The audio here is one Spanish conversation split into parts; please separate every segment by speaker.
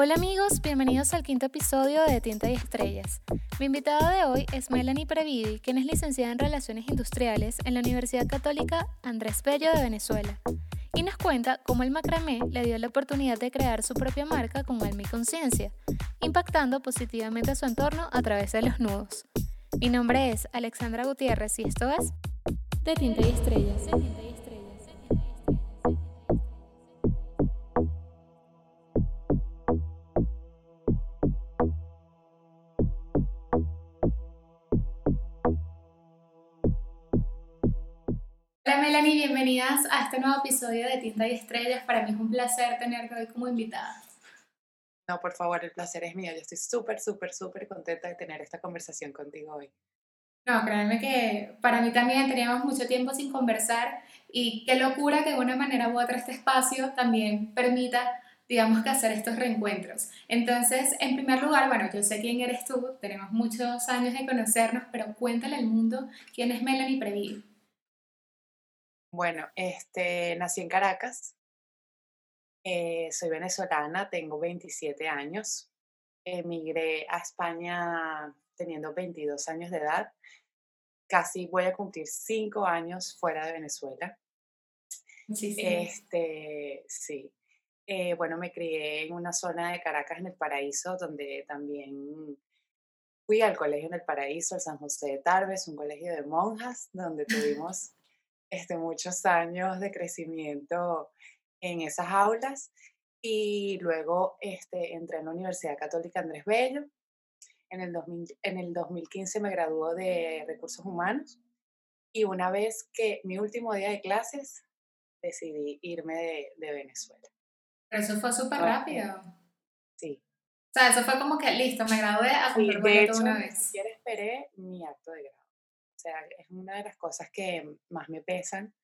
Speaker 1: Hola amigos, bienvenidos al quinto episodio de Tinta y Estrellas. Mi invitada de hoy es Melanie Previdi, quien es licenciada en Relaciones Industriales en la Universidad Católica Andrés Bello de Venezuela. Y nos cuenta cómo el macramé le dio la oportunidad de crear su propia marca con alma y conciencia, impactando positivamente a su entorno a través de los nudos. Mi nombre es Alexandra Gutiérrez y esto es De Tinta y Estrellas. Hola Melanie, bienvenidas a este nuevo episodio de Tinta y Estrellas. Para mí es un placer tenerte hoy como invitada.
Speaker 2: No, por favor, el placer es mío. Yo estoy súper, súper, súper contenta de tener esta conversación contigo hoy.
Speaker 1: No, créanme que para mí también teníamos mucho tiempo sin conversar y qué locura que de una manera u otra este espacio también permita, digamos que hacer estos reencuentros. Entonces, en primer lugar, bueno, yo sé quién eres tú, tenemos muchos años de conocernos, pero cuéntale al mundo quién es Melanie Preville.
Speaker 2: Bueno, este, nací en Caracas, eh, soy venezolana, tengo 27 años, emigré a España teniendo 22 años de edad, casi voy a cumplir 5 años fuera de Venezuela.
Speaker 1: Sí, sí.
Speaker 2: Este, sí. Eh, bueno, me crié en una zona de Caracas, en el Paraíso, donde también fui al colegio en el Paraíso, el San José de Tarbes, un colegio de monjas, donde tuvimos este, muchos años de crecimiento en esas aulas y luego este, entré en la Universidad Católica Andrés Bello. En el, en el 2015 me graduó de Recursos Humanos y una vez que mi último día de clases decidí irme de, de Venezuela.
Speaker 1: Pero eso fue súper rápido.
Speaker 2: Sí.
Speaker 1: O sea, eso fue como que listo, me gradué a
Speaker 2: Sí, de hecho,
Speaker 1: una
Speaker 2: ni
Speaker 1: vez.
Speaker 2: siquiera esperé mi acto de grado. Es una de las cosas que más me pesan.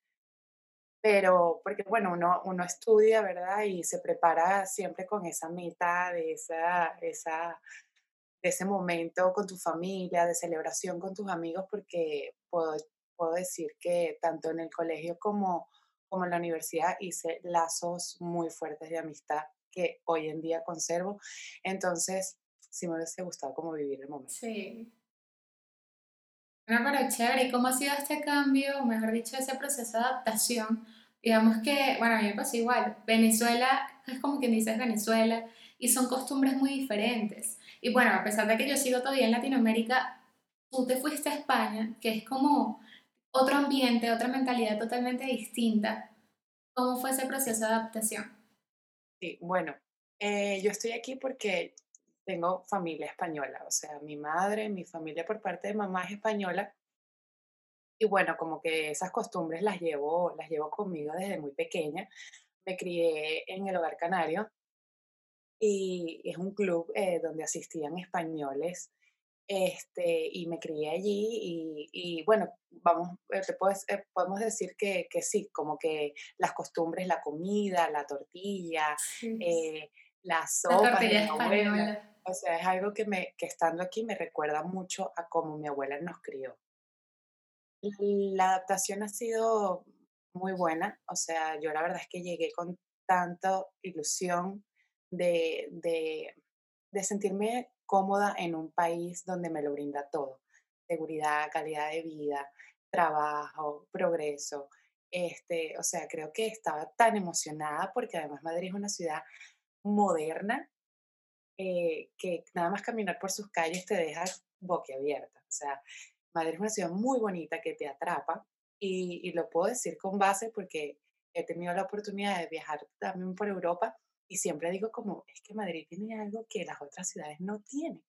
Speaker 2: Pero, porque bueno, uno, uno estudia, ¿verdad? Y se prepara siempre con esa meta de, esa, esa, de ese momento con tu familia, de celebración con tus amigos, porque puedo, puedo decir que tanto en el colegio como, como en la universidad hice lazos muy fuertes de amistad que hoy en día conservo. Entonces, sí me hubiese gustado como vivir el momento.
Speaker 1: Sí. Pero chévere. ¿Y cómo ha sido este cambio, o mejor dicho, ese proceso de adaptación? Digamos que, bueno, a mí me pasó igual. Venezuela es como quien dice Venezuela y son costumbres muy diferentes. Y bueno, a pesar de que yo sigo todavía en Latinoamérica, tú te fuiste a España, que es como otro ambiente, otra mentalidad totalmente distinta. ¿Cómo fue ese proceso de adaptación?
Speaker 2: Sí, bueno, eh, yo estoy aquí porque tengo familia española, o sea, mi madre, mi familia por parte de mamá es española y bueno, como que esas costumbres las llevo, las llevo conmigo desde muy pequeña. Me crié en el Hogar Canario y es un club eh, donde asistían españoles este, y me crié allí y, y bueno, vamos, eh, te puedes- eh, podemos decir que, que sí, como que las costumbres, la comida, la tortilla,
Speaker 1: Sí.
Speaker 2: eh,
Speaker 1: La
Speaker 2: sopas de
Speaker 1: tortilla española.
Speaker 2: O sea, es algo que, me, que estando aquí me recuerda mucho a cómo mi abuela nos crió. La adaptación ha sido muy buena, o sea, yo la verdad es que llegué con tanta ilusión de, de, de sentirme cómoda en un país donde me lo brinda todo, seguridad, calidad de vida, trabajo, progreso. Este, o sea, creo que estaba tan emocionada porque además Madrid es una ciudad moderna eh, que nada más caminar por sus calles te deja boquiabierta. O sea, Madrid es una ciudad muy bonita que te atrapa y, y lo puedo decir con base porque he tenido la oportunidad de viajar también por Europa y siempre digo como, es que Madrid tiene algo que las otras ciudades no tienen.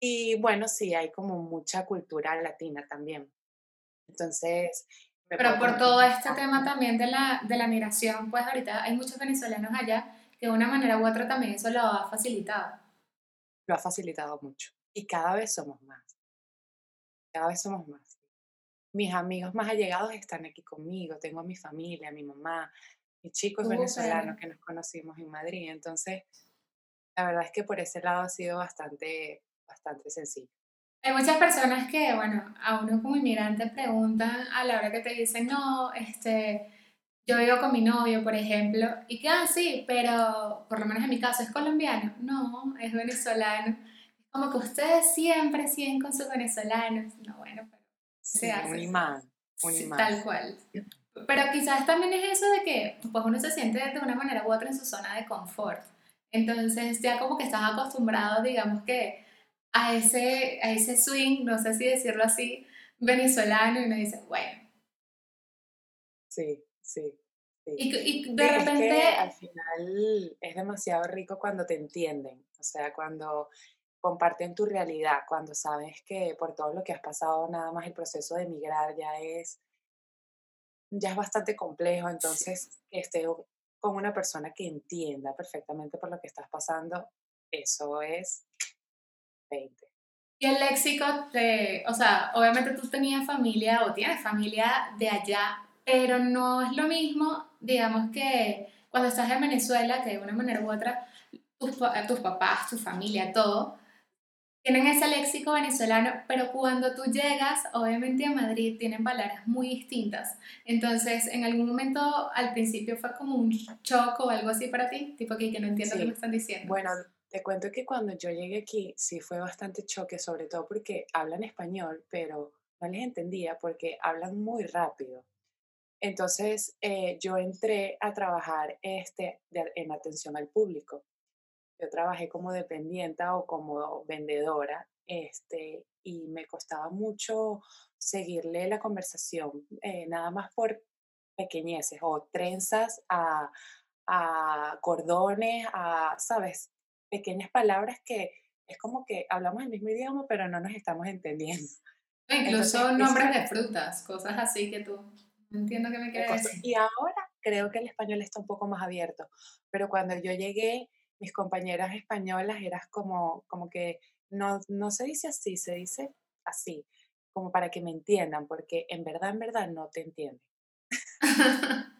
Speaker 2: Y bueno, sí, hay como mucha cultura latina también. Entonces,
Speaker 1: Pero por todo este tema también de la, de la migración, pues ahorita hay muchos venezolanos allá de una manera u otra también eso lo ha facilitado.
Speaker 2: lo ha facilitado mucho. Y cada vez somos más, cada vez somos más. Mis amigos más allegados están aquí conmigo, tengo a mi familia, a mi mamá, mi chico es venezolano que nos conocimos en Madrid. Entonces, la verdad es que por ese lado ha sido bastante, bastante sencillo.
Speaker 1: Hay muchas personas que, bueno, a uno como inmigrante preguntan a la hora que te dicen, no, este, yo vivo con mi novio, por ejemplo, y que, ah, sí, pero por lo menos en mi caso es colombiano. No, es venezolano. Como que ustedes siempre siguen con sus venezolanos. No, bueno, pero
Speaker 2: se hace. Un imán, un imán.
Speaker 1: Tal cual. Pero quizás también es eso de que pues uno se siente de una manera u otra en su zona de confort. Entonces ya como que estás acostumbrado, digamos que a ese, a ese swing, no sé si decirlo así, venezolano y uno dice, bueno.
Speaker 2: Sí, sí.
Speaker 1: Y, de repente...
Speaker 2: al final es demasiado rico cuando te entienden, o sea, cuando comparten tu realidad, cuando sabes que por todo lo que has pasado, nada más el proceso de emigrar ya es, ya es bastante complejo, entonces que esté con una persona que entienda perfectamente por lo que estás pasando, eso es 20.
Speaker 1: Y el léxico, de, o sea, obviamente tú tenías familia o tienes familia de allá, pero no es lo mismo, digamos que cuando estás en Venezuela, que de una manera u otra, tus, tus papás, tu familia, todo, tienen ese léxico venezolano, pero cuando tú llegas, obviamente a Madrid, tienen palabras muy distintas. Entonces, en algún momento, al principio fue como un shock o algo así para ti, tipo que, que no entiendo qué me están diciendo.
Speaker 2: Bueno, te cuento que cuando yo llegué aquí, sí fue bastante choque, sobre todo porque hablan español, pero no les entendía porque hablan muy rápido. Entonces, eh, yo entré a trabajar este, en atención al público. Yo trabajé como dependiente o como vendedora este, y me costaba mucho seguirle la conversación, eh, nada más por pequeñeces o trenzas a, a cordones, a, ¿sabes? Pequeñas palabras que es como que hablamos el mismo idioma, pero no nos estamos entendiendo.
Speaker 1: Incluso nombres de frutas, cosas así que tú entiendo que me quieres decir.
Speaker 2: Y ahora creo que el español está un poco más abierto, pero cuando yo llegué, mis compañeras españolas eras como, como que no, no se dice así, se dice así, como para que me entiendan, porque en verdad, en verdad no te entienden.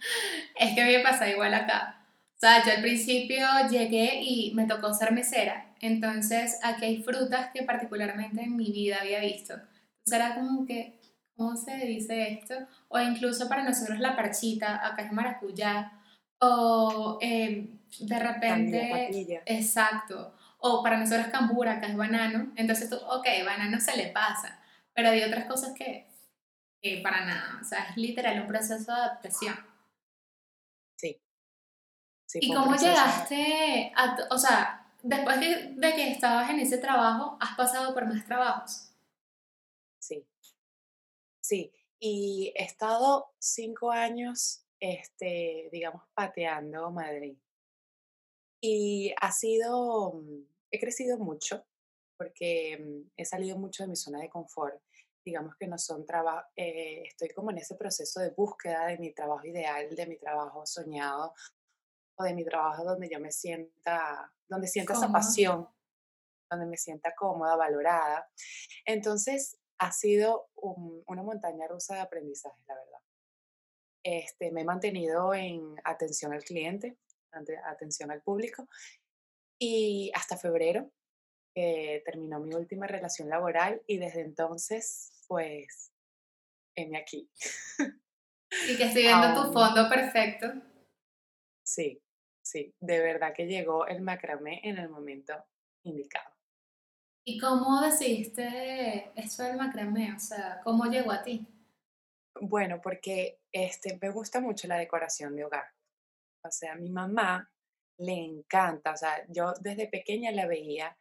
Speaker 1: es que me pasa igual acá. O sea, yo al principio llegué y me tocó ser mesera. Entonces, aquí hay frutas que particularmente en mi vida había visto. Entonces era como que, ¿cómo se dice esto? O incluso para nosotros la parchita, acá es maracuyá, o em, de repente, exacto, o para nosotros cambura, acá es banano, entonces tú, ok, banano se le pasa, pero hay otras cosas que, para nada, o sea, es literal un proceso de adaptación.
Speaker 2: Sí.
Speaker 1: sí ¿Y cómo llegaste a, o sea, después de, de que estabas en ese trabajo, has pasado por más trabajos?
Speaker 2: Sí, Sí, y he estado cinco años, este, digamos, pateando Madrid. Y ha sido, mm, he crecido mucho porque mm, he salido mucho de mi zona de confort. Digamos que no son trabajos, eh, estoy como en ese proceso de búsqueda de mi trabajo ideal, de mi trabajo soñado o de mi trabajo donde yo me sienta, donde sienta esa pasión, donde me sienta cómoda, valorada. Entonces, ha sido una montaña rusa de aprendizaje, la verdad. Este, me he mantenido en atención al cliente, atención al público, y hasta febrero terminó mi última relación laboral y desde entonces, pues, heme aquí.
Speaker 1: Y que estoy viendo tu fondo perfecto.
Speaker 2: Sí, sí, de verdad que llegó el macramé en el momento indicado.
Speaker 1: ¿Y cómo decidiste eso del macramé? O sea, ¿cómo llegó a ti?
Speaker 2: Bueno, porque este, me gusta mucho la decoración de hogar. O sea, a mi mamá le encanta, o sea, yo desde pequeña la veía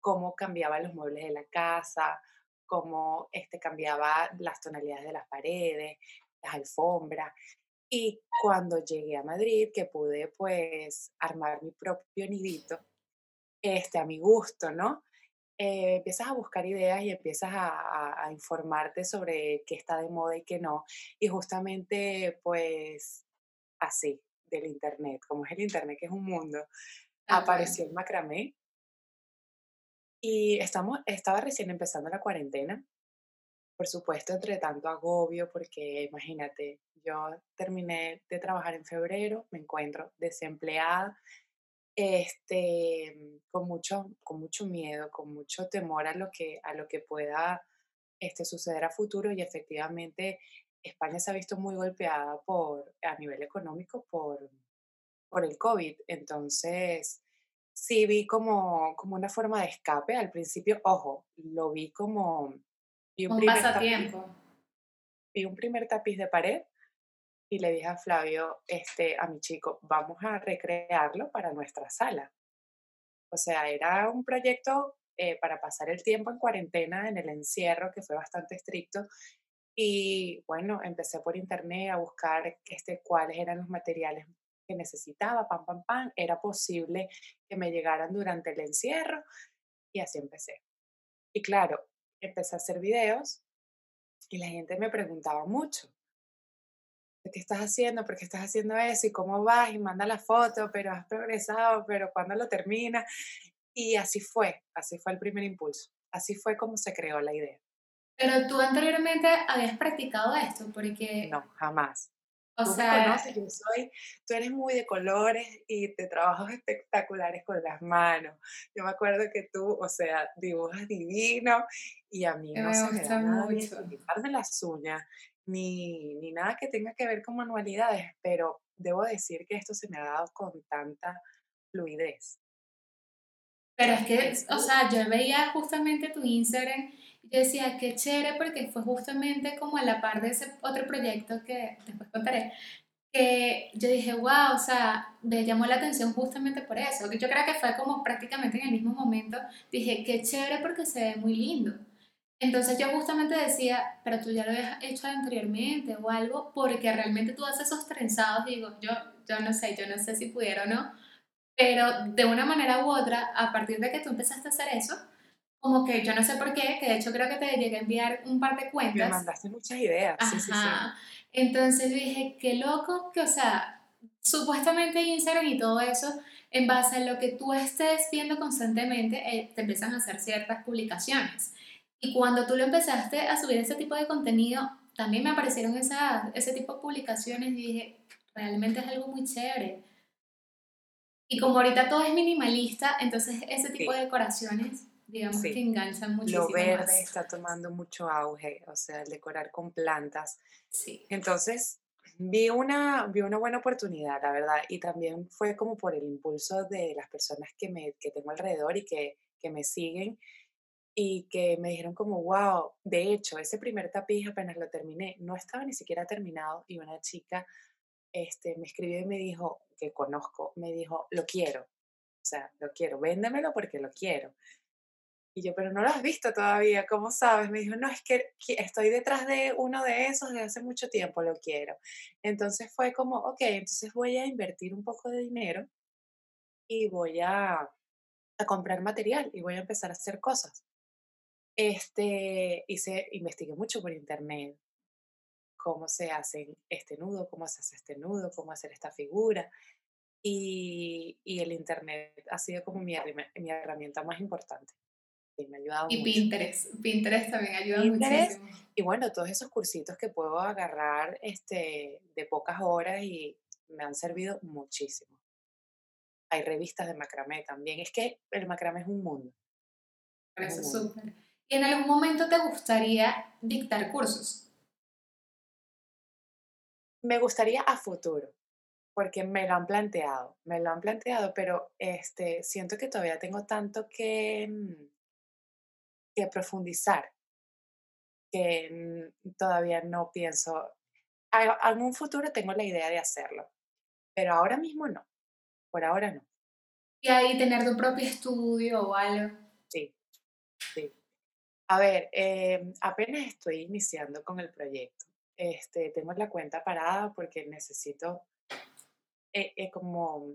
Speaker 2: cómo cambiaba los muebles de la casa, cómo este, cambiaba las tonalidades de las paredes, las alfombras. Y cuando llegué a Madrid, que pude pues armar mi propio nidito, este, a mi gusto, ¿no? Eh, empiezas a buscar ideas y empiezas a, informarte sobre qué está de moda y qué no. Y justamente, pues, así, del Internet, como es el Internet, que es un mundo, apareció el macramé. Y estamos, estaba recién empezando la cuarentena. Por supuesto, entre tanto agobio, porque imagínate, yo terminé de trabajar en febrero, me encuentro desempleada, este, con, mucho, con mucho miedo, con mucho temor a lo que, a lo que pueda este, suceder a futuro y efectivamente España se ha visto muy golpeada por, a nivel económico por, por el COVID. Entonces, sí vi como, como una forma de escape. Al principio, ojo, lo vi como, vi un
Speaker 1: Un
Speaker 2: primer tapiz,
Speaker 1: pasatiempo.
Speaker 2: vi un primer tapiz de pared y le dije a Flavio, este, a mi chico, vamos a recrearlo para nuestra sala. O sea, era un proyecto eh, para pasar el tiempo en cuarentena, en el encierro, que fue bastante estricto. Y bueno, empecé por internet a buscar este, cuáles eran los materiales que necesitaba, pam, pam, pam. Era posible que me llegaran durante el encierro y así empecé. Y claro, empecé a hacer videos y la gente me preguntaba mucho. ¿Qué estás haciendo? ¿Por qué estás haciendo eso? ¿Y cómo vas? Y manda la foto, pero has progresado, pero ¿cuándo lo terminas? Y así fue, así fue el primer impulso. Así fue como se creó la idea.
Speaker 1: Pero tú anteriormente habías practicado esto, porque,
Speaker 2: No, jamás.
Speaker 1: o
Speaker 2: Tú me
Speaker 1: sea,
Speaker 2: conoces, yo soy, tú eres muy de colores y de trabajos espectaculares con las manos. Yo me acuerdo que tú, o sea, dibujas divino y a mí no
Speaker 1: me
Speaker 2: se me da nada
Speaker 1: mucho.
Speaker 2: pintarme las uñas, ni, ni nada que tenga que ver con manualidades, pero debo decir que esto se me ha dado con tanta fluidez.
Speaker 1: Pero es que, o sea, yo veía justamente tu Instagram y yo decía, qué chévere, porque fue justamente como a la par de ese otro proyecto que después contaré, que yo dije, wow, o sea, me llamó la atención justamente por eso. Yo creo que fue como prácticamente en el mismo momento, dije, qué chévere porque se ve muy lindo. Entonces yo justamente decía, pero tú ya lo habías hecho anteriormente o algo, porque realmente tú haces esos trenzados, digo, yo, yo no sé, yo no sé si pudiera o no, pero de una manera u otra, a partir de que tú empezaste a hacer eso, como que yo no sé por qué, que de hecho creo que te llegué a enviar un par de
Speaker 2: me
Speaker 1: cuentas,
Speaker 2: mandaste muchas ideas, sí, sí, sí.
Speaker 1: ajá, entonces dije, qué loco que, o sea, supuestamente Instagram y todo eso, en base a lo que tú estés viendo constantemente, eh, te empiezan a hacer ciertas publicaciones. Y cuando tú lo empezaste a subir ese tipo de contenido, también me aparecieron esas, ese tipo de publicaciones y dije, realmente es algo muy chévere. Y como ahorita todo es minimalista, entonces ese tipo de
Speaker 2: Sí,
Speaker 1: decoraciones, digamos que
Speaker 2: sí.
Speaker 1: enganchan
Speaker 2: Lo
Speaker 1: muchísimo
Speaker 2: verde
Speaker 1: más.
Speaker 2: está tomando mucho auge, o sea, el decorar con plantas.
Speaker 1: Sí.
Speaker 2: Entonces, vi una, vi una buena oportunidad, la verdad, y también fue como por el impulso de las personas que, me, que tengo alrededor y que, que me siguen y que me dijeron como, wow, de hecho, ese primer tapiz apenas lo terminé, no estaba ni siquiera terminado y una chica este, me escribió y me dijo, que conozco, me dijo, lo quiero, o sea, lo quiero, véndemelo porque lo quiero. Y yo, pero no lo has visto todavía, ¿cómo sabes? Me dijo, no, es que estoy detrás de uno de esos de hace mucho tiempo, lo quiero. Entonces fue como, ok, entonces voy a invertir un poco de dinero y voy a, a comprar material y voy a empezar a hacer cosas. Este, hice, investigué mucho por internet cómo se hace este nudo, cómo se hace este nudo, cómo hacer esta figura. Y, y el internet ha sido como mi, mi herramienta más importante y me ha ayudado
Speaker 1: Y
Speaker 2: mucho.
Speaker 1: Pinterest. Pinterest también ayuda
Speaker 2: Pinterest
Speaker 1: muchísimo.
Speaker 2: y bueno, todos esos cursitos que puedo agarrar este, de pocas horas y me han servido muchísimo. Hay revistas de macramé también. Es que el macramé es un mundo, es
Speaker 1: eso es súper. ¿Y en algún momento te gustaría dictar cursos?
Speaker 2: Me gustaría a futuro, porque me lo han planteado, me lo han planteado, pero este, siento que todavía tengo tanto que, mm, que profundizar, que mm, todavía no pienso. A- En un futuro tengo la idea de hacerlo, pero ahora mismo no, por ahora no.
Speaker 1: Y ahí tener tu propio estudio o algo.
Speaker 2: A ver, em, apenas estoy iniciando con el proyecto. Este, tengo la cuenta parada porque necesito eh, eh, como,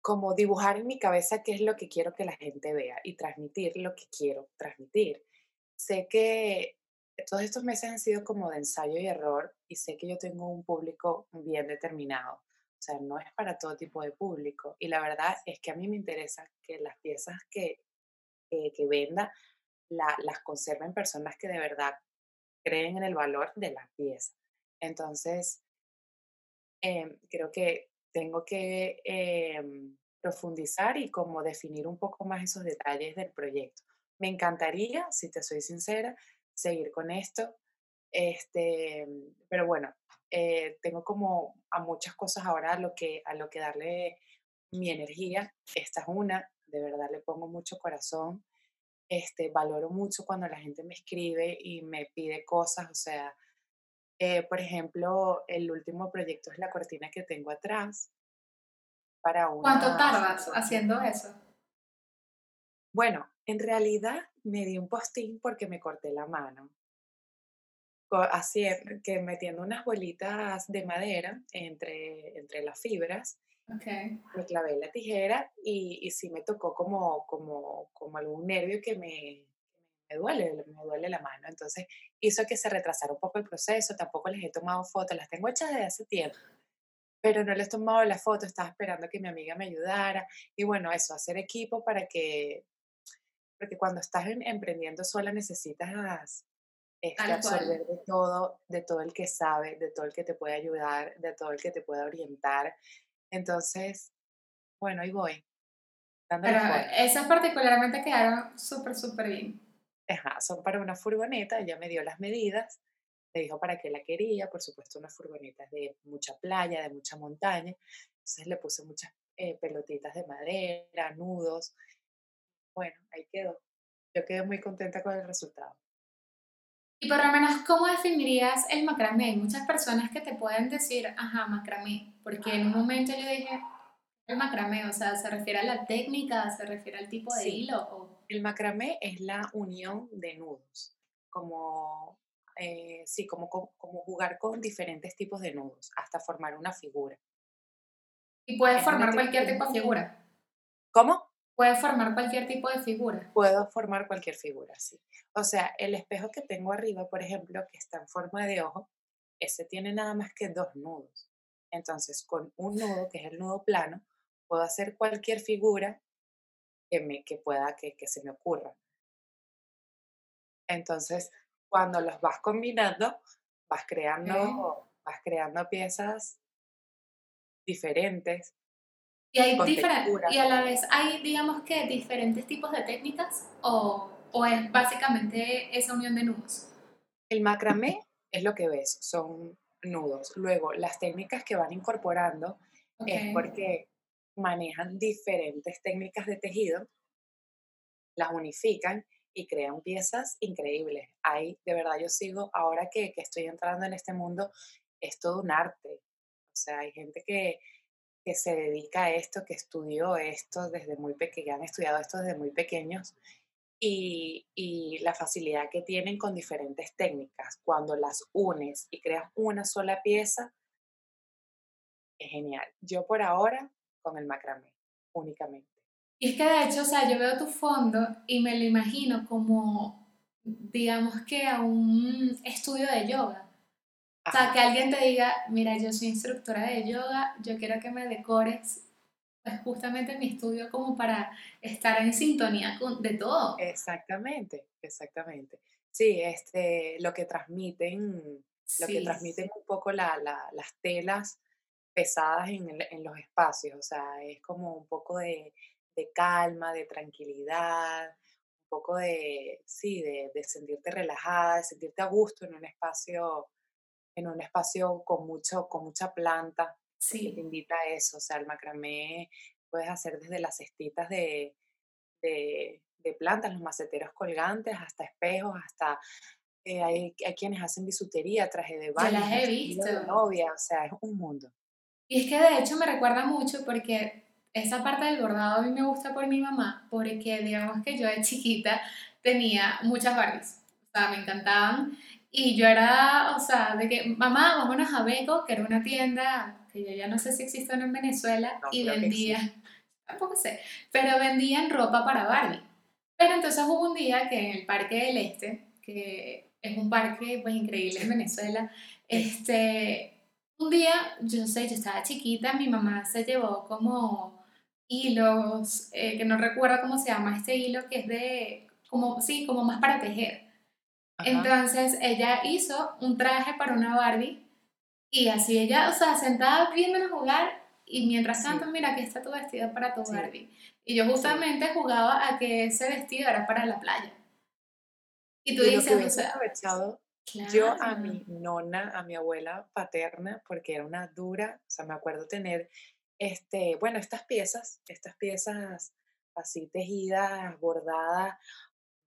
Speaker 2: como dibujar en mi cabeza qué es lo que quiero que la gente vea y transmitir lo que quiero transmitir. Sé que todos estos meses han sido como de ensayo y error y sé que yo tengo un público bien determinado. O sea, no es para todo tipo de público. Y la verdad es que a mí me interesa que las piezas que, que, que venda la- las conserven personas que de verdad creen en el valor de la pieza. Entonces, em, creo que tengo que em, profundizar y como definir un poco más esos detalles del proyecto. Me encantaría, si te soy sincera, seguir con esto, Este, pero bueno, eh, tengo como a muchas cosas ahora a lo que, a lo que darle mi energía. Esta es una, de verdad le pongo mucho corazón. Este, valoro mucho cuando la gente me escribe y me pide cosas, o sea, eh, por ejemplo, el último proyecto es la cortina que tengo atrás.
Speaker 1: Para ¿Cuánto tardas haciendo eso?
Speaker 2: Bueno, en realidad me di un postín porque me corté la mano. Así, que metiendo unas bolitas de madera entre, entre las fibras, okay. me clavé la tijera y, y sí me tocó como, como, como algún nervio que me, me duele, me duele la mano. Entonces hizo que se retrasara un poco el proceso, tampoco les he tomado fotos, las tengo hechas desde hace tiempo, pero no les he tomado la foto, estaba esperando que mi amiga me ayudara. Y bueno, eso, hacer equipo para que, porque cuando estás emprendiendo sola necesitas este, absorber de todo, de todo el que sabe, de todo el que te puede ayudar, de todo el que te puede orientar. Entonces, bueno, ahí voy.
Speaker 1: Pero esas particularmente quedaron súper, súper bien
Speaker 2: son para una furgoneta, ella me dio las medidas, me dijo para qué la quería, por supuesto una furgoneta de mucha playa, de mucha montaña, entonces le puse muchas eh, pelotitas de madera, nudos, bueno, ahí quedó. Yo quedé muy contenta con el resultado.
Speaker 1: Y por lo menos, ¿cómo definirías el macramé? Hay muchas personas que te pueden decir, ajá, macramé, porque en un momento yo dije, el macramé, o sea, ¿se refiere a la técnica, se refiere al tipo de hilo? O...
Speaker 2: El macramé es la unión de nudos, como, eh, sí, como, como, jugar con diferentes tipos de nudos hasta formar una figura.
Speaker 1: ¿Y puedes formar cualquier tipo de figura?
Speaker 2: ¿Cómo?
Speaker 1: Puedes formar cualquier tipo de figura.
Speaker 2: Puedo formar cualquier figura, sí. O sea, el espejo que tengo arriba, por ejemplo, que está en forma de ojo, ese tiene nada más que dos nudos. Entonces, con un nudo, que es el nudo plano, puedo hacer cualquier figura que, me, que pueda, que, que se me ocurra. Entonces, cuando los vas combinando, vas creando, vas creando piezas diferentes.
Speaker 1: Y, hay y a la vez hay, digamos que, diferentes tipos de técnicas o, o es básicamente esa unión de nudos.
Speaker 2: El macramé es lo que ves, son nudos. Luego, las técnicas que van incorporando es porque manejan diferentes técnicas de tejido, las unifican y crean piezas increíbles. Ahí, de verdad, yo sigo, ahora que, estoy entrando en este mundo, es todo un arte. O sea, hay gente que, que se dedica a esto, que estudió esto desde muy pequeño, han estudiado esto desde muy pequeños y, y, la facilidad que tienen con diferentes técnicas. Cuando las unes y creas una sola pieza, es genial. Yo por ahora con el macramé únicamente.
Speaker 1: Y es que de hecho, o sea, yo veo tu fondo y me lo imagino como, digamos que a un estudio de yoga. O sea, que alguien te diga, mira, yo soy instructora de yoga, yo quiero que me decores pues justamente mi estudio como para estar en sintonía con, de todo.
Speaker 2: Exactamente, exactamente. Sí, este, lo que transmiten, lo que transmiten un poco la, las telas pesadas en, los espacios, o sea, es como un poco de, calma, de tranquilidad, un poco de, sí, de, sentirte relajada, de sentirte a gusto en un espacio, en un espacio con, mucho, con mucha planta, sí. te invita a eso, o sea, el macramé puedes hacer desde las cestitas de, de, plantas, los maceteros colgantes, hasta espejos, hasta eh, hay, hay, quienes hacen bisutería, traje de baño,
Speaker 1: las he visto.
Speaker 2: novia, o sea, es un mundo.
Speaker 1: Y es que de hecho me recuerda mucho porque esa parte del bordado a mí me gusta por mi mamá, porque digamos que yo de chiquita tenía muchas Barbies, o sea, me encantaban. Y yo era, o sea, de que, mamá, vámonos a Beko, que era una tienda que yo ya no sé si existe en Venezuela, y vendía, tampoco sé, pero vendían ropa para Barbie. Pero entonces hubo un día que en el Parque del Este, que es un parque pues increíble en Venezuela, este, un día, yo sé, yo estaba chiquita, mi mamá se llevó como hilos, eh, que no recuerdo cómo se llama este hilo, que es de, como, sí, como más para tejer. Entonces ella hizo un traje para una Barbie y así ella, o sea, sentada viéndonos jugar y mientras tanto, mira, aquí está tu vestido para tu Barbie. Y yo justamente jugaba a que ese vestido era para la playa.
Speaker 2: Y tú dices, o sea, aprovechado Yo a mi nona, a mi abuela paterna, porque era una dura, o sea, me acuerdo tener, este, bueno, estas piezas, estas piezas así tejidas, bordadas,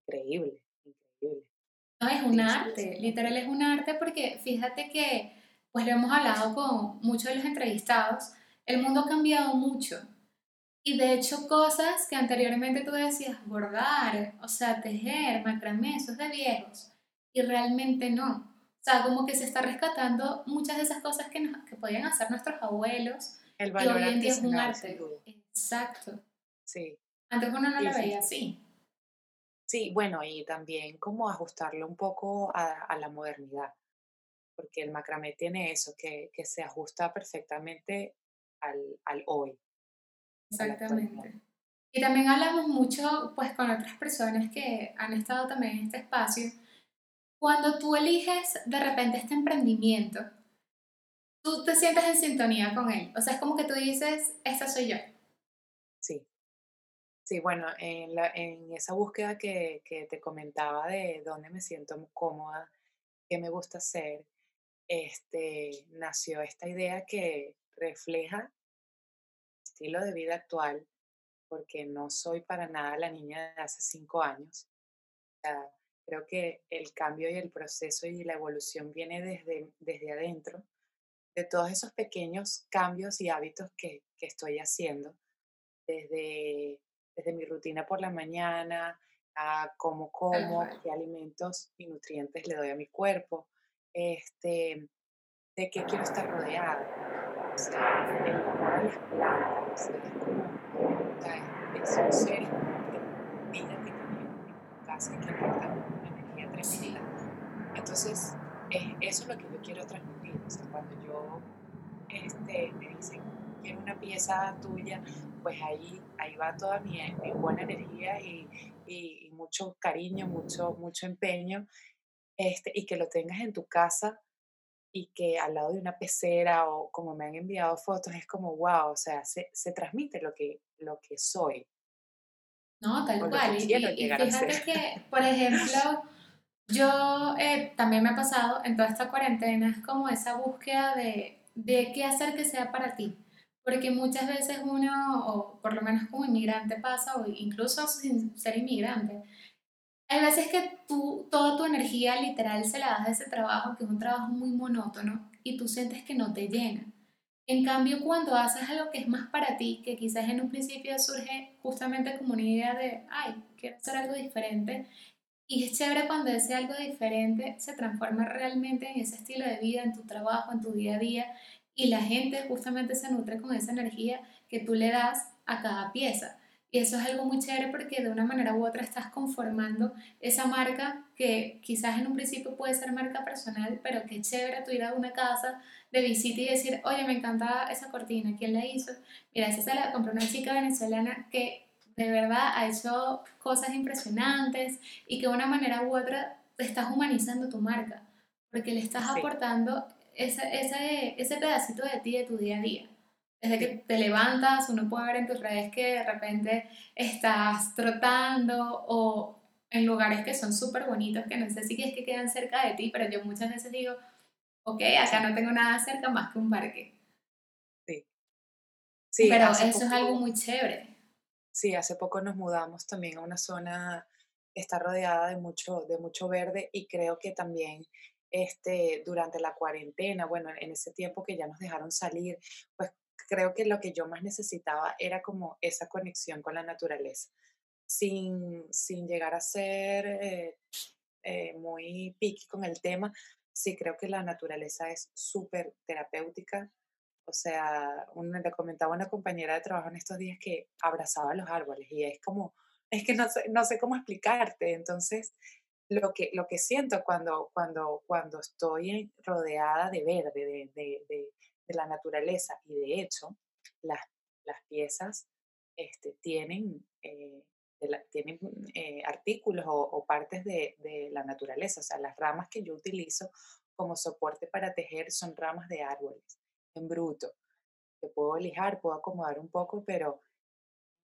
Speaker 2: increíble, increíble.
Speaker 1: No, es un arte, literal es un arte porque fíjate que, pues lo hemos hablado con muchos de los entrevistados, el mundo ha cambiado mucho y de hecho cosas que anteriormente tú decías bordar, o sea, tejer, macramé, eso es de viejos y realmente no. O sea, como que se está rescatando muchas de esas cosas que, nos- que podían hacer nuestros abuelos
Speaker 2: El
Speaker 1: y
Speaker 2: valor
Speaker 1: hoy en día es un arte. Exacto.
Speaker 2: Sí,
Speaker 1: Antes uno no lo veía
Speaker 2: sí.
Speaker 1: así.
Speaker 2: Sí, bueno, y también como ajustarlo un poco a, a la modernidad, porque el macramé tiene eso, que, que se ajusta perfectamente al, al hoy.
Speaker 1: Exactamente. Y también hablamos mucho pues con otras personas que han estado también en este espacio. Cuando tú eliges de repente este emprendimiento, tú te sientes en sintonía con él. O sea, es como que tú dices, esta soy yo.
Speaker 2: Sí, sí, bueno, en, esa búsqueda que, te comentaba de dónde me siento cómoda, qué me gusta hacer, este, nació esta idea que refleja el estilo de vida actual, porque no soy para nada la niña de hace cinco años. O creo que el cambio y el proceso y la evolución viene desde, desde adentro, de todos esos pequeños cambios y hábitos que, que estoy haciendo desde, desde mi rutina por la mañana, a cómo
Speaker 1: Tal
Speaker 2: como,
Speaker 1: cual.
Speaker 2: qué alimentos y nutrientes le doy a mi cuerpo, este, de qué quiero estar rodeada. O sea, el amor a las plantas, es como, o sea, es- son seres de vida que tienen en casa y que aportan una energía tremenda. Entonces, es, eso es lo que yo quiero transmitir. O sea, cuando yo este, me dicen, quiero una pieza tuya, pues ahí, ahí va toda mi, mi buena energía y, y- y mucho cariño, mucho, mucho empeño, este, y que lo tengas en tu casa y que al lado de una pecera o como me han enviado fotos, es como, wow, o sea, se, se transmite lo que, lo que soy
Speaker 1: No, tal
Speaker 2: que
Speaker 1: cual. Y, y- fíjate que, por ejemplo, yo eh, también me ha pasado en toda esta cuarentena, es como esa búsqueda de, de qué hacer que sea para ti. Porque muchas veces uno, o por lo menos como inmigrante pasa, o incluso sin ser inmigrante, hay veces que tú, toda tu energía literal se la das a ese trabajo, que es un trabajo muy monótono, y tú sientes que no te llena. En cambio, cuando haces algo que es más para ti, que quizás en un principio surge justamente como una idea de, ay, quiero hacer algo diferente, y es chévere cuando ese algo diferente se transforma realmente en ese estilo de vida, en tu trabajo, en tu día a día, y la gente justamente se nutre con esa energía que tú le das a cada pieza. Y eso es algo muy chévere porque de una manera u otra estás conformando esa marca que quizás en un principio puede ser marca personal, pero qué chévere tú ir a una casa de visita y decir, oye, me encanta esa cortina, ¿quién la hizo? Mira, esa se la compró una chica venezolana que de verdad ha hecho cosas impresionantes y que de una manera u otra estás humanizando tu marca, porque le estás
Speaker 2: Sí,
Speaker 1: aportando ese, ese, ese pedacito de ti, de tu día a día. Desde que te levantas, uno puede ver en tus redes que de repente estás trotando o en lugares que son súper bonitos, que no sé si es que quedan cerca de ti, pero yo muchas veces digo, ok, acá no tengo nada cerca más que un parque.
Speaker 2: sí. Sí,
Speaker 1: Pero eso es algo muy chévere.
Speaker 2: sí, hace poco nos mudamos también a una zona que está rodeada de mucho, de mucho verde y creo que también este, durante la cuarentena, bueno, en ese tiempo que ya nos dejaron salir, pues creo que lo que yo más necesitaba era como esa conexión con la naturaleza, sin, sin llegar a ser eh, eh, muy picky con el tema. Sí, creo que la naturaleza es súper terapéutica o sea, un- le comentaba una compañera de trabajo en estos días que abrazaba los árboles y es como, es que no sé, no sé cómo explicarte. Entonces, lo que, lo que siento cuando, cuando, cuando estoy rodeada de verde, de, de- la naturaleza, y de hecho, las, las piezas este, tienen, eh, tienen eh, artículos o, o partes de, de la naturaleza. O sea, las ramas que yo utilizo como soporte para tejer son ramas de árboles en bruto, que puedo lijar, puedo acomodar un poco, pero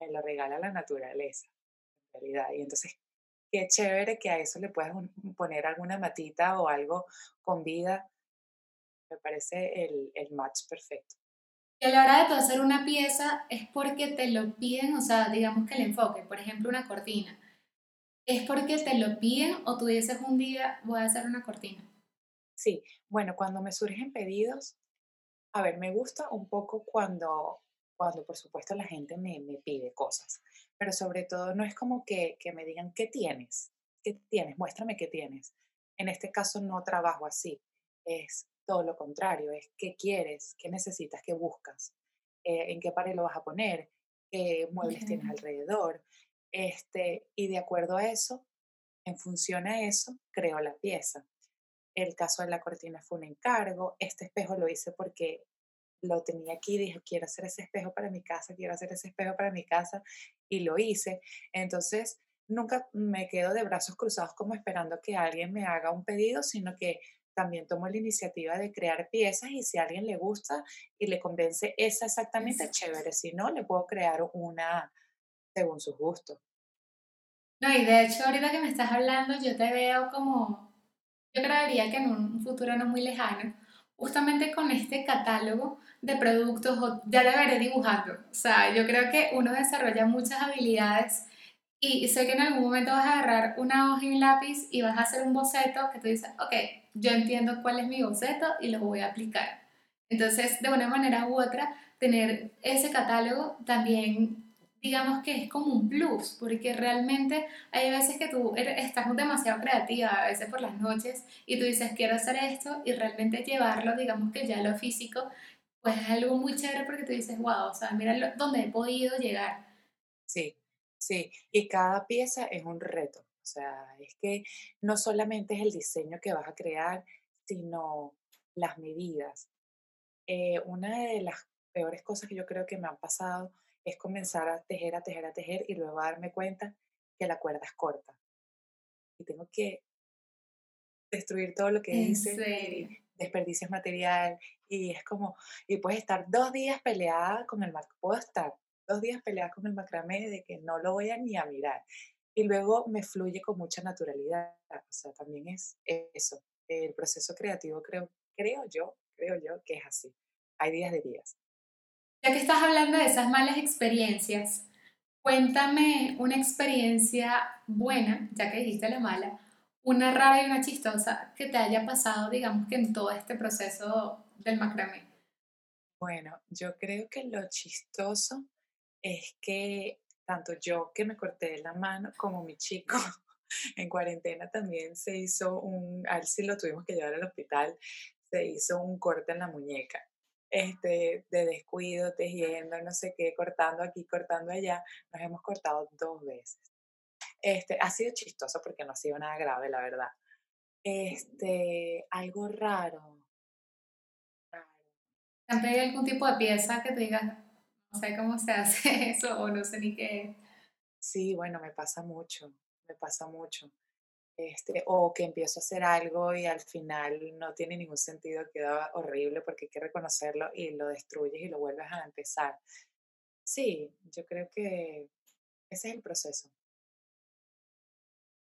Speaker 2: me lo regala la naturaleza, en realidad. Y entonces, qué chévere que a eso le puedas poner alguna matita o algo con vida. Me parece el, el match perfecto.
Speaker 1: Y a la hora de hacer una pieza es porque te lo piden, o sea, digamos que el enfoque, por ejemplo, una cortina. ¿Es porque te lo piden o tú dices un día voy a hacer una cortina?
Speaker 2: Sí, bueno, cuando me surgen pedidos, a ver, me gusta un poco cuando, cuando por supuesto la gente me, me pide cosas, pero sobre todo no es como que, que me digan, ¿qué tienes? ¿Qué tienes? Muéstrame qué tienes. En este caso no trabajo así, es todo lo contrario, es qué quieres, qué necesitas, qué buscas, eh, en qué pared lo vas a poner, qué muebles tienes alrededor. Este, y de acuerdo a eso, en función a eso, creo la pieza. El caso de la cortina fue un encargo. Este espejo lo hice porque lo tenía aquí, dije, quiero hacer ese espejo para mi casa, quiero hacer ese espejo para mi casa, y lo hice. Entonces, nunca me quedo de brazos cruzados como esperando que alguien me haga un pedido, sino que también tomo la iniciativa de crear piezas y si a alguien le gusta y le convence esa exactamente, chévere. Si no, le puedo crear una según sus gustos.
Speaker 1: No, y de hecho ahorita que me estás hablando, yo te veo como, yo creería que en un futuro no muy lejano, justamente con este catálogo de productos, ya le veré dibujando. O sea, yo creo que uno desarrolla muchas habilidades y sé que en algún momento vas a agarrar una hoja y un lápiz y vas a hacer un boceto que tú dices, ok, yo entiendo cuál es mi boceto y lo voy a aplicar. Entonces, de una manera u otra, tener ese catálogo también, digamos que es como un plus, porque realmente hay veces que tú estás demasiado creativa, a veces por las noches, y tú dices, quiero hacer esto, y realmente llevarlo, digamos que ya lo físico, pues es algo muy chévere porque tú dices, wow, o sea, mira dónde he podido llegar.
Speaker 2: Sí, Sí, y cada pieza es un reto. O sea, es que no solamente es el diseño que vas a crear, sino las medidas. Eh, una de las peores cosas que yo creo que me han pasado es comenzar a tejer, a tejer, a tejer y luego darme cuenta que la cuerda es corta. Y tengo que destruir todo lo que hice, desperdicios material y es como, y puedes estar dos días peleada con el marco, puedo estar dos días pelear con el macramé de que no lo voy a ni a mirar. Y luego me fluye con mucha naturalidad. O sea, también es eso. El proceso creativo creo, creo yo, creo yo que es así. Hay días de días.
Speaker 1: Ya que estás hablando de esas malas experiencias, cuéntame una experiencia buena, ya que dijiste la mala, una rara y una chistosa que te haya pasado, digamos que en todo este proceso del macramé.
Speaker 2: Bueno, yo creo que lo chistoso es que tanto yo que me corté la mano como mi chico en cuarentena también se hizo un, a lo tuvimos que llevar al hospital, se hizo un corte en la muñeca, este, de descuido, tejiendo, no sé qué, cortando aquí, cortando allá, nos hemos cortado dos veces. Este, ha sido chistoso porque no ha sido nada grave, la verdad. Este, algo raro.
Speaker 1: ¿Te algún tipo de pieza que te digas, no sé cómo se hace eso o no sé ni qué.
Speaker 2: Sí, bueno, me pasa mucho, me pasa mucho. Este, o que empiezo a hacer algo y al final no tiene ningún sentido, queda horrible porque hay que reconocerlo y lo destruyes y lo vuelves a empezar. Sí, yo creo que ese es el proceso.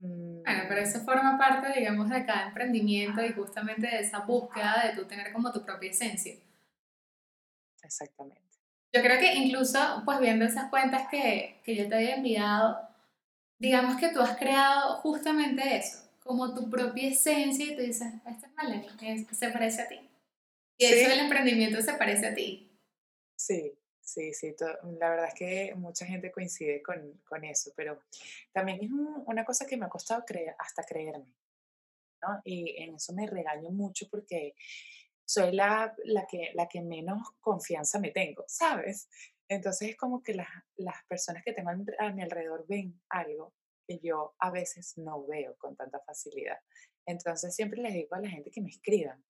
Speaker 1: Bueno, pero eso mm. forma parte, digamos, de cada emprendimiento y justamente de esa búsqueda de tú tener como tu propia esencia.
Speaker 2: Exactamente.
Speaker 1: Yo creo que incluso, pues viendo esas cuentas que, que yo te había enviado, digamos que tú has creado justamente eso, como tu propia esencia y tú dices, esta es Melanie, se parece a ti. Y eso del emprendimiento se parece a ti.
Speaker 2: Sí, sí, sí. La verdad es que mucha gente coincide con, con eso, pero también es una cosa que me ha costado creer, hasta creerme. ¿no? Y en eso me regaño mucho porque soy la, la, que, la que menos confianza me tengo, ¿sabes? Entonces es como que las, las personas que tengo a mi alrededor ven algo que yo a veces no veo con tanta facilidad. Entonces siempre les digo a la gente que me escriban,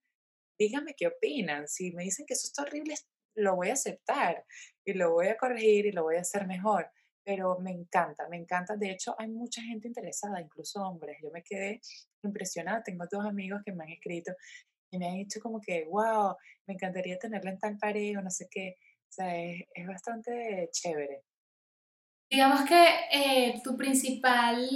Speaker 2: díganme qué opinan. Si me dicen que eso está horrible, lo voy a aceptar y lo voy a corregir y lo voy a hacer mejor. Pero me encanta, me encanta. De hecho, hay mucha gente interesada, incluso hombres. Yo me quedé impresionada. Tengo dos amigos que me han escrito y me han dicho como que, wow, me encantaría tenerla en tal pared o no sé qué. O sea, es, es bastante chévere.
Speaker 1: Digamos que eh, tu principal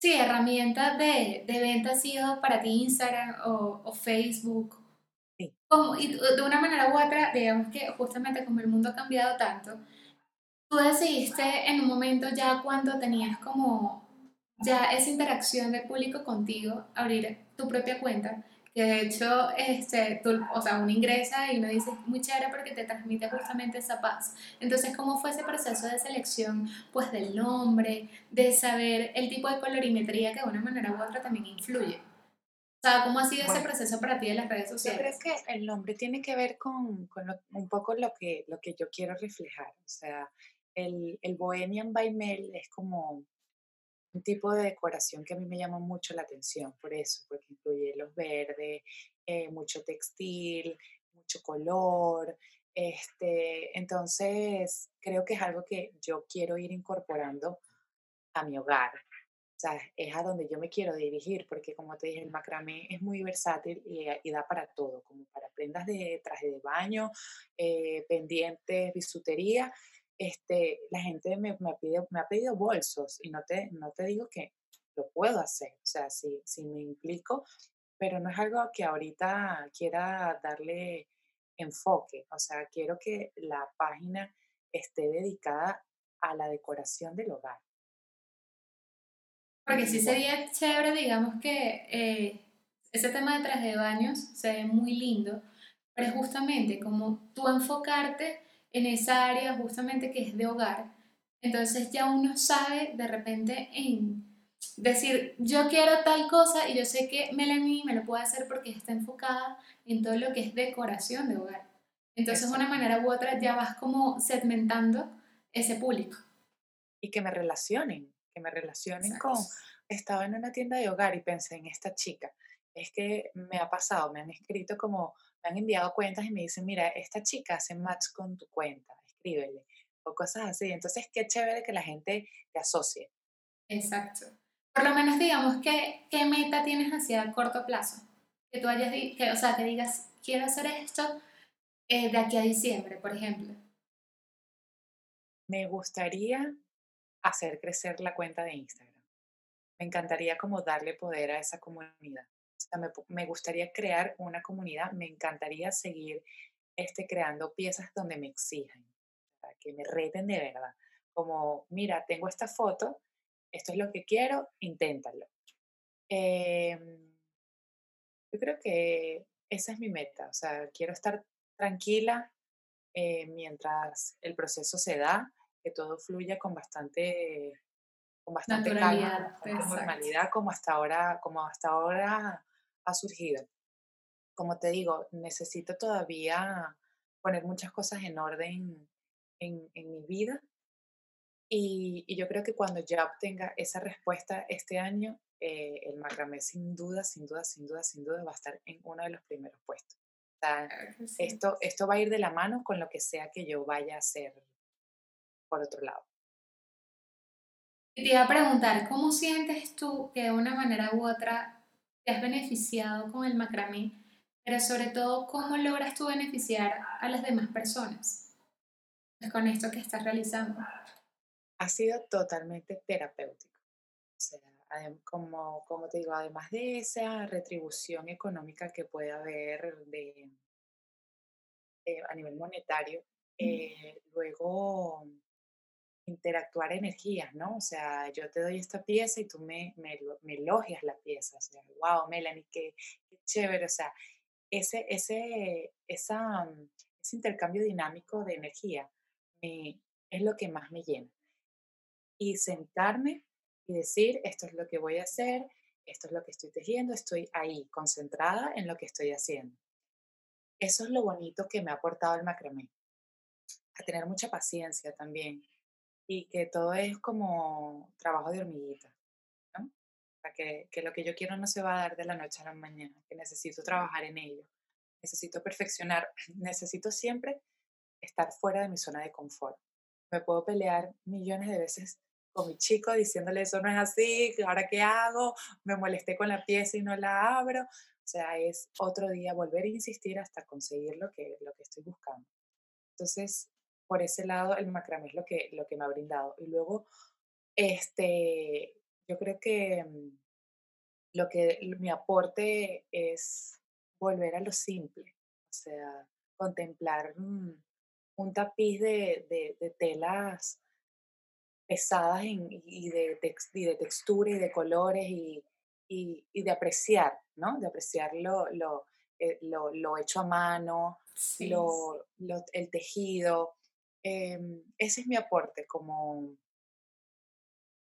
Speaker 1: Sí, herramienta de, de venta ha sido para ti Instagram o, o Facebook.
Speaker 2: Sí.
Speaker 1: Como, y de una manera u otra, digamos que justamente como el mundo ha cambiado tanto, tú decidiste en un momento ya cuando tenías como ya esa interacción de público contigo, abrir tu propia cuenta, que de hecho, este, tú, o sea, uno ingresa y uno dice, muy chévere porque te transmite justamente esa paz. Entonces, ¿cómo fue ese proceso de selección, pues, del nombre, de saber el tipo de colorimetría que de una manera u otra también influye? O sea, ¿cómo ha sido ese proceso para ti de las redes
Speaker 2: Yo
Speaker 1: sociales?
Speaker 2: creo que el nombre tiene que ver con, con lo- un poco lo que, lo que yo quiero reflejar. O sea, el, el Bohemian by Mel es como un tipo de decoración que a mí me llama mucho la atención, por eso, porque incluye los verdes, eh, mucho textil, mucho color. Este, entonces, creo que es algo que yo quiero ir incorporando a mi hogar. O sea, es a donde yo me quiero dirigir, porque como te dije, el macramé es muy versátil y, y da para todo, como para prendas de traje de baño, eh, pendientes, bisutería. Este, la gente me, me, pide, me ha pedido bolsos y no te, no te digo que lo puedo hacer, o sea, si, si me implico, pero no es algo que ahorita quiera darle enfoque, o sea, quiero que la página esté dedicada a la decoración del hogar.
Speaker 1: Porque sí sería chévere, digamos que eh, ese tema de traje de baños se ve muy lindo, pero justamente como tú enfocarte en esa área justamente que es de hogar, entonces ya uno sabe de repente en decir, yo quiero tal cosa y yo sé que Melanie me lo puede hacer porque está enfocada en todo lo que es decoración de hogar. Entonces, de una manera u otra ya vas como segmentando ese público.
Speaker 2: Y que me relacionen, que me relacionen
Speaker 1: Exacto.
Speaker 2: con, estaba en una tienda de hogar y pensé en esta chica. Es que me ha pasado, me han escrito como, me han enviado cuentas y me dicen, mira, esta chica hace match con tu cuenta, escríbele, o cosas así. Entonces, qué chévere que la gente te asocie.
Speaker 1: Exacto. Por lo menos digamos que, ¿qué meta tienes hacia corto plazo? Que tú hayas, que, o sea, que digas, quiero hacer esto eh, de aquí a diciembre, por ejemplo.
Speaker 2: Me gustaría hacer crecer la cuenta de Instagram. Me encantaría como darle poder a esa comunidad. O sea, me, me gustaría crear una comunidad, me encantaría seguir este, creando piezas donde me exijan, que me reten de verdad. Como, mira, tengo esta foto, esto es lo que quiero, inténtalo. Em, yo creo que esa es mi meta, o sea, quiero estar tranquila eh, mientras el proceso se da, que todo fluya con bastante con bastante calma, con normalidad, como hasta ahora, como hasta ahora ha surgido. Como te digo, necesito todavía poner muchas cosas en orden en, en mi vida y, y yo creo que cuando ya obtenga esa respuesta este año, eh, el macramé sin duda, sin duda, sin duda, sin duda va a estar en uno de los primeros puestos. O sea,
Speaker 1: Claro que sí.
Speaker 2: esto, esto va a ir de la mano con lo que sea que yo vaya a hacer por otro lado.
Speaker 1: Y te iba a preguntar, ¿cómo sientes tú que de una manera u otra te has beneficiado con el macramé? Pero sobre todo, ¿cómo logras tú beneficiar a las demás personas pues, con esto que estás realizando?
Speaker 2: Ha sido totalmente terapéutico. O sea, como, como te digo, además de esa retribución económica que puede haber de, de- a nivel monetario, eh, luego interactuar energías, ¿no? O sea, yo te doy esta pieza y tú me, me, me elogias la pieza. O sea, wow, Melanie, qué, qué chévere. O sea, ese, ese, esa, mm, ese intercambio dinámico de energía es lo que más me llena. Y sentarme y decir, esto es lo que voy a hacer, esto es lo que estoy tejiendo, estoy ahí, concentrada en lo que estoy haciendo. Eso es lo bonito que me ha aportado el macramé, a tener mucha paciencia también y que todo es como trabajo de hormiguita, ¿no? O sea, que, que lo que yo quiero no se va a dar de la noche a la mañana, que necesito trabajar en ello, necesito perfeccionar, necesito siempre estar fuera de mi zona de confort. Me puedo pelear millones de veces con mi chico diciéndole eso no es así, ahora qué hago, me molesté con la pieza y no la abro. O sea, es otro día volver a insistir hasta conseguir lo que, lo que estoy buscando. Entonces, por ese lado, el macramé es lo que, lo que me ha brindado. Y luego, este, Yo creo que mm, lo que mi aporte es volver a lo simple, o sea, contemplar mm, un tapiz de, de- de telas pesadas en- y, de, y de textura y de colores y, y- y de apreciar, ¿no? De apreciar lo, lo, eh, lo- lo hecho a mano,
Speaker 1: Sí.
Speaker 2: lo- el tejido. Em, ese es mi aporte, como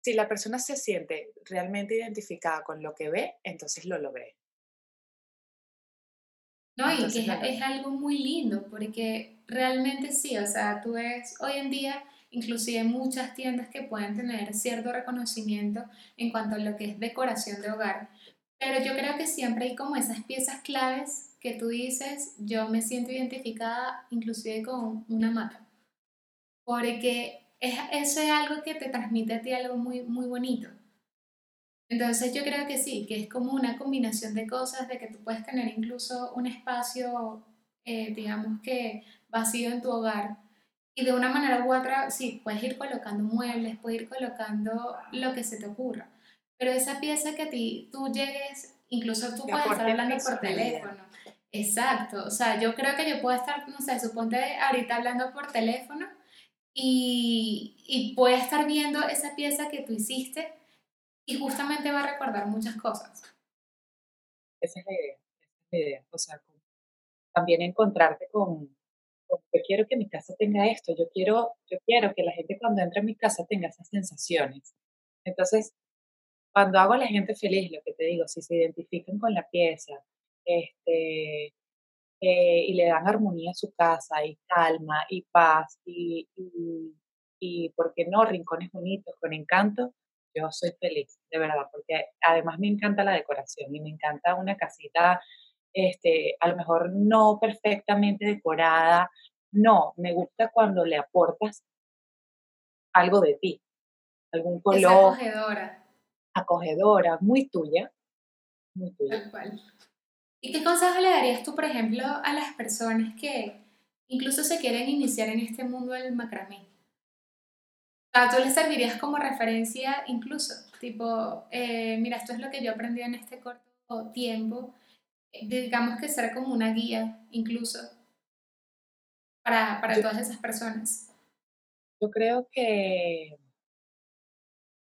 Speaker 2: si la persona se siente realmente identificada con lo que ve, entonces lo logré.
Speaker 1: No, y que es, algo muy lindo porque realmente sí, o sea, tú ves hoy en día inclusive muchas tiendas que pueden tener cierto reconocimiento en cuanto a lo que es decoración de hogar, pero yo creo que siempre hay como esas piezas claves que tú dices, yo me siento identificada inclusive con una mata, porque es, eso es algo que te transmite a ti algo muy, muy bonito. Entonces yo creo que sí, que es como una combinación de cosas, de que tú puedes tener incluso un espacio, eh, digamos que vacío en tu hogar y de una manera u otra, sí, puedes ir colocando muebles, puedes ir colocando lo que se te ocurra, pero esa pieza que a ti tú llegues, incluso tú puedes estar hablando por teléfono. Exacto, o sea, yo creo que yo puedo estar, no sé, suponte ahorita hablando por teléfono y, y puede estar viendo esa pieza que tú hiciste y justamente va a recordar muchas cosas.
Speaker 2: Esa es la idea. Esa es la idea. O sea, también encontrarte con, con, yo quiero que mi casa tenga esto, yo quiero, yo quiero que la gente cuando entre a mi casa tenga esas sensaciones. Entonces, cuando hago a la gente feliz, lo que te digo, si se identifican con la pieza, este, eh, y le dan armonía a su casa, y calma, y paz, y, y, y, ¿por qué no? Rincones bonitos, con encanto, yo soy feliz, de verdad, porque además me encanta la decoración y me encanta una casita, este, a lo mejor no perfectamente decorada, no, me gusta cuando le aportas algo de ti, algún
Speaker 1: Es
Speaker 2: color,
Speaker 1: acogedora,
Speaker 2: acogedora, muy tuya, muy tuya.
Speaker 1: tal cual. ¿Y qué consejo le darías tú, por ejemplo, a las personas que incluso se quieren iniciar en este mundo del macramé? O sea, tú les servirías como referencia incluso, tipo, eh, mira, esto es lo que yo aprendí en este corto tiempo, eh, digamos que será como una guía incluso para, para
Speaker 2: Yo,
Speaker 1: todas esas personas.
Speaker 2: yo creo que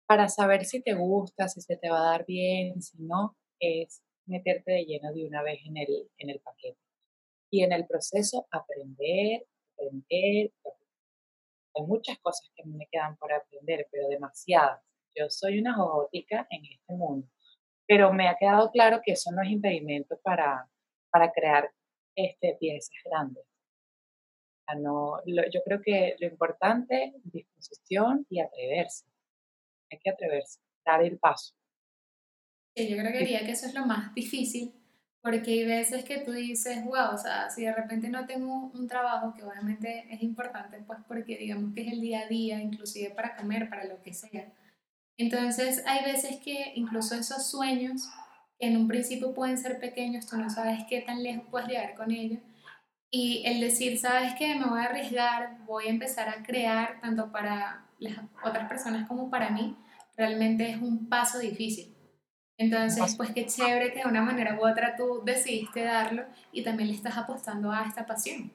Speaker 2: Para saber si te gusta, si se te va a dar bien, si no, es meterte de lleno de una vez en el, en el paquete. Y en el proceso aprender, aprender. Hay muchas cosas que me quedan por aprender, pero demasiadas. Yo soy una jogotica en este mundo, pero me ha quedado claro que eso no es impedimento para, para crear este, piezas grandes. No, lo- yo creo que lo importante, disposición y atreverse. Hay que atreverse, dar el paso.
Speaker 1: Yo creo que diría que eso es lo más difícil, porque hay veces que tú dices, wow, o sea, si de repente no tengo un trabajo, que obviamente es importante, pues porque digamos que es el día a día, inclusive para comer, para lo que sea. Entonces hay veces que incluso esos sueños, que en un principio pueden ser pequeños, tú no sabes qué tan lejos puedes llegar con ellos, y el decir, sabes que me voy a arriesgar, voy a empezar a crear tanto para las otras personas como para mí, realmente es un paso difícil. Entonces, pues qué chévere que de una manera u otra tú decidiste darlo y también le estás apostando a esta pasión.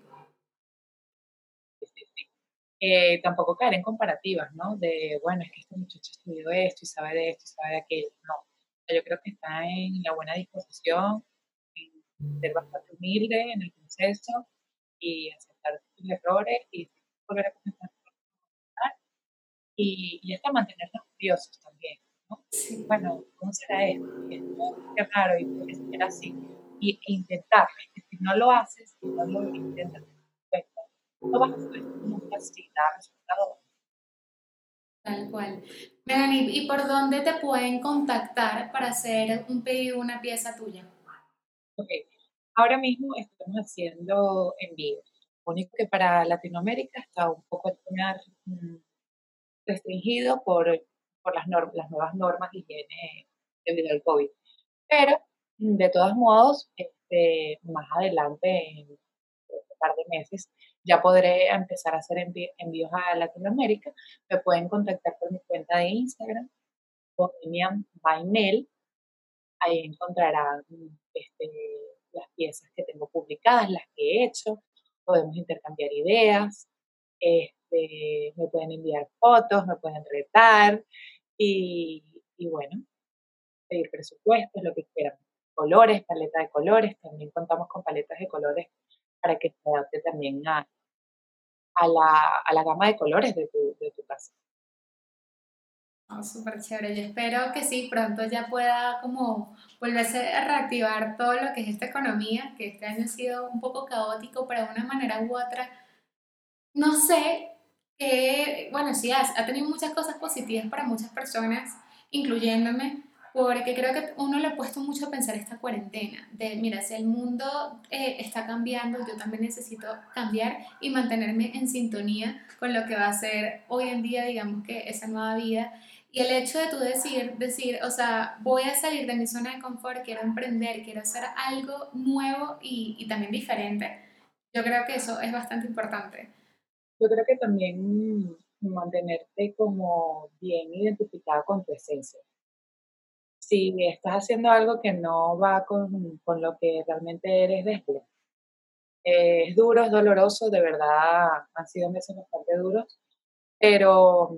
Speaker 2: sí, sí, sí. Eh, tampoco caer en comparativas, ¿no? De, bueno, es que este muchacho estudió esto y sabe de esto y sabe de aquello. No, yo creo que está en la buena disposición, en ser bastante humilde en el proceso y aceptar sus errores y volver a comenzar y, y hasta mantenernos curiosos también, ¿no?
Speaker 1: Sí,
Speaker 2: Bueno, ¿cómo será esto? Qué raro, y por qué así. Y, e intentarlo, es que si no lo haces, si no lo intentas, no vas a saber nunca si da resultado.
Speaker 1: tal cual. Melanie, ¿y por dónde te pueden contactar para hacer un pedido, una pieza tuya?
Speaker 2: Ok, ahora mismo estamos haciendo envíos. Lo único que para Latinoamérica está un poco mm, restringido por, por las, norm- las nuevas normas de higiene debido al COVID. Pero, de todos modos, este, más adelante, en un par de meses, ya podré empezar a hacer envíos a Latinoamérica. Me pueden contactar por mi cuenta de Instagram, Bohemian by Ahí encontrarán este, las piezas que tengo publicadas, las que he hecho. Podemos intercambiar ideas. Este, me pueden enviar fotos, me pueden retar y, bueno, pedir presupuestos, lo que quieran. Colores, paleta de colores. También contamos con paletas de colores para que se adapte también a, a, la, a la gama de colores de tu, de tu casa.
Speaker 1: Oh, Súper chévere. Yo espero que sí, pronto ya pueda como volverse a reactivar todo lo que es esta economía, que este año ha sido un poco caótico, pero de una manera u otra, no sé, que, bueno, sí, ha, ha tenido muchas cosas positivas para muchas personas, incluyéndome, porque creo que uno le ha puesto mucho a pensar esta cuarentena, de mira, si el mundo eh, está cambiando, yo también necesito cambiar y mantenerme en sintonía con lo que va a ser hoy en día, digamos que esa nueva vida. Y el hecho de tú decir, decir, o sea, voy a salir de mi zona de confort, quiero emprender, quiero hacer algo nuevo y, y también diferente, yo creo que eso es bastante importante.
Speaker 2: Yo creo que también mantenerte como bien identificada con tu esencia si estás haciendo algo que no va con, con lo que realmente eres, déjalo. Eh, es duro, es doloroso, de verdad han sido meses bastante duros, pero,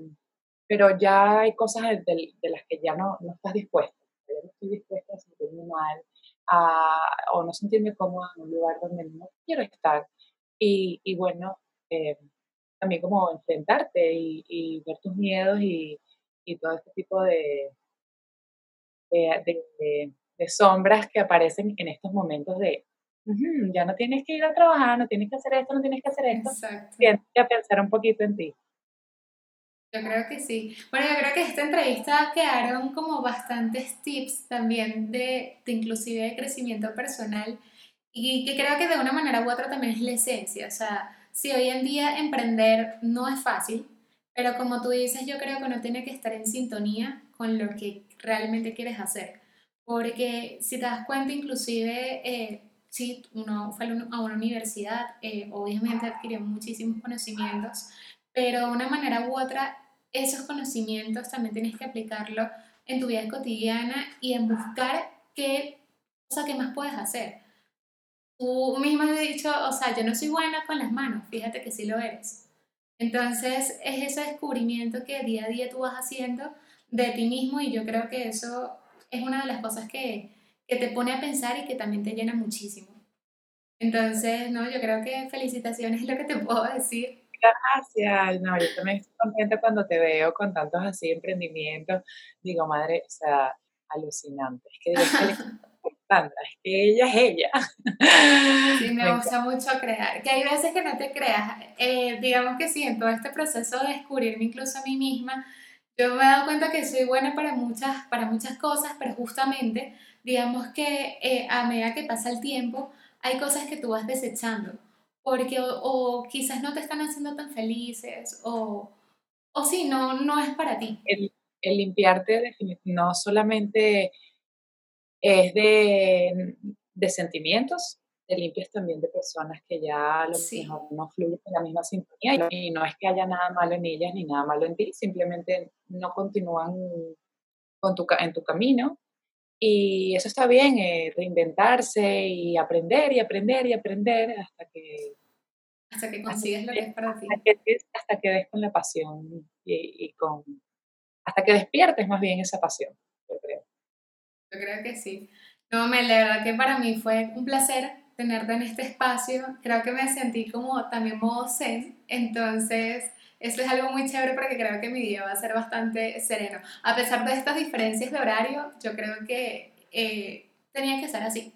Speaker 2: pero ya hay cosas de, de las que ya no, no estás dispuesta. Yo no estoy dispuesta a sentirme mal a, o no sentirme cómoda en un lugar donde no quiero estar. Y, y bueno, eh, también como enfrentarte y, y, ver tus miedos y, y todo este tipo de, de, sombras que aparecen en estos momentos de, ya no tienes que ir a trabajar, no tienes que hacer esto, no tienes que hacer esto. Tienes que pensar un poquito en ti.
Speaker 1: Yo creo que sí. Bueno, yo creo que esta entrevista quedaron como bastantes tips también de, de inclusive de crecimiento personal y que creo que de una manera u otra también es la esencia. O sea, si hoy en día emprender no es fácil, pero como tú dices, yo creo que uno tiene que estar en sintonía con lo que realmente quieres hacer. Porque si te das cuenta, inclusive, eh, si uno fue a una universidad, eh, obviamente adquirió muchísimos conocimientos, pero de una manera u otra, esos conocimientos también tienes que aplicarlo en tu vida cotidiana y en buscar qué, o sea, qué más puedes hacer. Tú misma has dicho, o sea, yo no soy buena con las manos, fíjate que sí lo eres. Entonces, es ese descubrimiento que día a día tú vas haciendo de ti mismo y yo creo que eso es una de las cosas que, que te pone a pensar y que también te llena muchísimo. Entonces, no, yo creo que felicitaciones es lo que te puedo decir.
Speaker 2: Gracias, no, yo también estoy contenta cuando te veo con tantos así emprendimientos. Digo, madre, o sea, alucinante. Es que, es que ella es ella.
Speaker 1: Sí, me, gusta mucho crear. Que hay veces que no te creas. Eh, digamos que sí, en todo este proceso de descubrirme incluso a mí misma, yo me he dado cuenta que soy buena para muchas, para muchas cosas, pero justamente, digamos que eh, a medida que pasa el tiempo, hay cosas que tú vas desechando, porque o, quizás no te están haciendo tan felices, o, o sí, no, no es para ti.
Speaker 2: El, el limpiarte no solamente es de, de sentimientos, te limpias también de personas que ya a lo mejor no fluyen en la misma sintonía y no es que haya nada malo en ellas ni nada malo en ti, simplemente no continúan con tu, en tu camino y eso está bien, eh, reinventarse y aprender y aprender y aprender hasta que...
Speaker 1: Hasta que consigues lo que es para ti.
Speaker 2: Hasta que, des con la pasión y, y, con... Hasta que despiertes más bien esa pasión. Yo creo
Speaker 1: que sí. No, me, la verdad que para mí fue un placer tenerte en este espacio. Creo que me sentí como también modo zen, entonces eso es algo muy chévere porque creo que mi día va a ser bastante sereno. A pesar de estas diferencias de horario, yo creo que eh, tenía que ser así.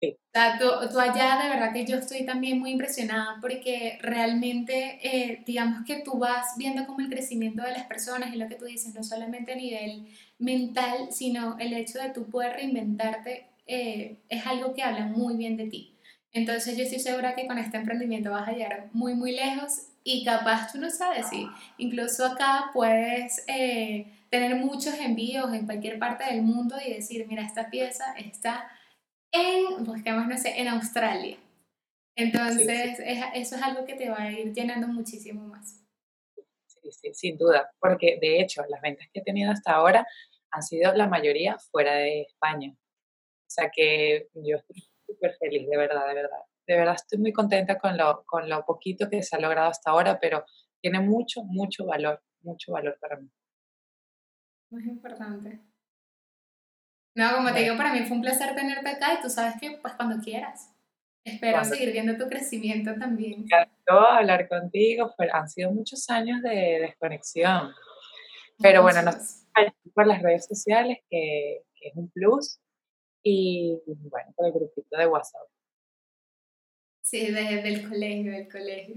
Speaker 1: Sí. O sea, tú, allá de verdad que yo estoy también muy impresionada porque realmente eh, digamos que tú vas viendo como el crecimiento de las personas y lo que tú dices, no solamente a nivel mental, sino el hecho de tú poder reinventarte eh, es algo que habla muy bien de ti. Entonces yo estoy segura que con este emprendimiento vas a llegar muy, muy lejos y capaz tú no sabes si incluso acá puedes eh, tener muchos envíos en cualquier parte del mundo y decir, mira, esta pieza está en, busquemos, no sé, en Australia. Entonces eso es algo que te va a ir llenando muchísimo más.
Speaker 2: Sin duda, porque de hecho las ventas que he tenido hasta ahora han sido la mayoría fuera de España. O sea que yo estoy súper feliz, de verdad, de verdad. De verdad estoy muy contenta con lo, con lo poquito que se ha logrado hasta ahora, pero tiene mucho, mucho valor, mucho valor para mí.
Speaker 1: Muy importante. No, como te digo, para mí fue un placer tenerte acá y tú sabes que pues cuando quieras. Espero seguir viendo tu crecimiento también. Me
Speaker 2: encantó hablar contigo, han sido muchos años de desconexión. Pero bueno, nos por las redes sociales, que, es un plus, y bueno, por el grupito de WhatsApp.
Speaker 1: Sí, desde el colegio, del colegio.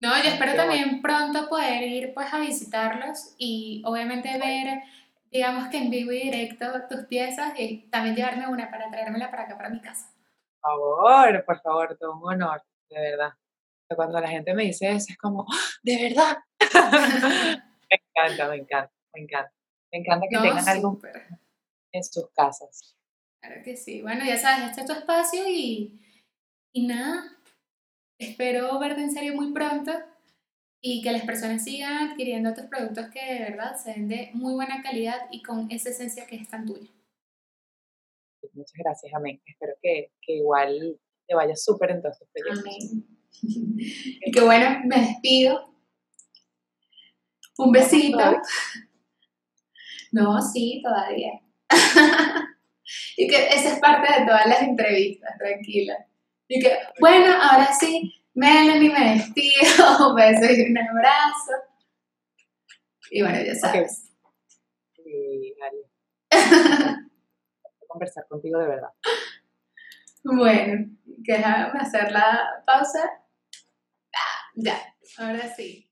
Speaker 1: No, yo espero también pronto poder ir pues a visitarlos y obviamente ver, digamos que en vivo y directo tus piezas y también llevarme una para traérmela para acá, para mi casa.
Speaker 2: Por favor, por favor, todo un honor, de verdad. Cuando la gente me dice eso es como, ¡Ah! ¿de verdad? me encanta, me encanta, me encanta. Me encanta que tengan algo en sus casas.
Speaker 1: Claro que sí. Bueno, ya sabes, este es tu espacio y, y nada, Espero verte en serio muy pronto y que las personas sigan adquiriendo tus productos que de verdad se den de muy buena calidad y con esa esencia que es tan tuya.
Speaker 2: Muchas gracias, amén. Espero que, que igual te vaya súper en todos tus proyectos.
Speaker 1: Amén. y que bueno, me despido. Un besito. No, sí, todavía. y que esa es parte de todas las entrevistas, tranquila. Y que, bueno, ahora sí, Melanie, me despido, un beso y un abrazo. Y bueno, ya sabes.
Speaker 2: Sí, conversar contigo de verdad.
Speaker 1: Bueno, déjame hacer la pausa. Ah, ya, ahora sí.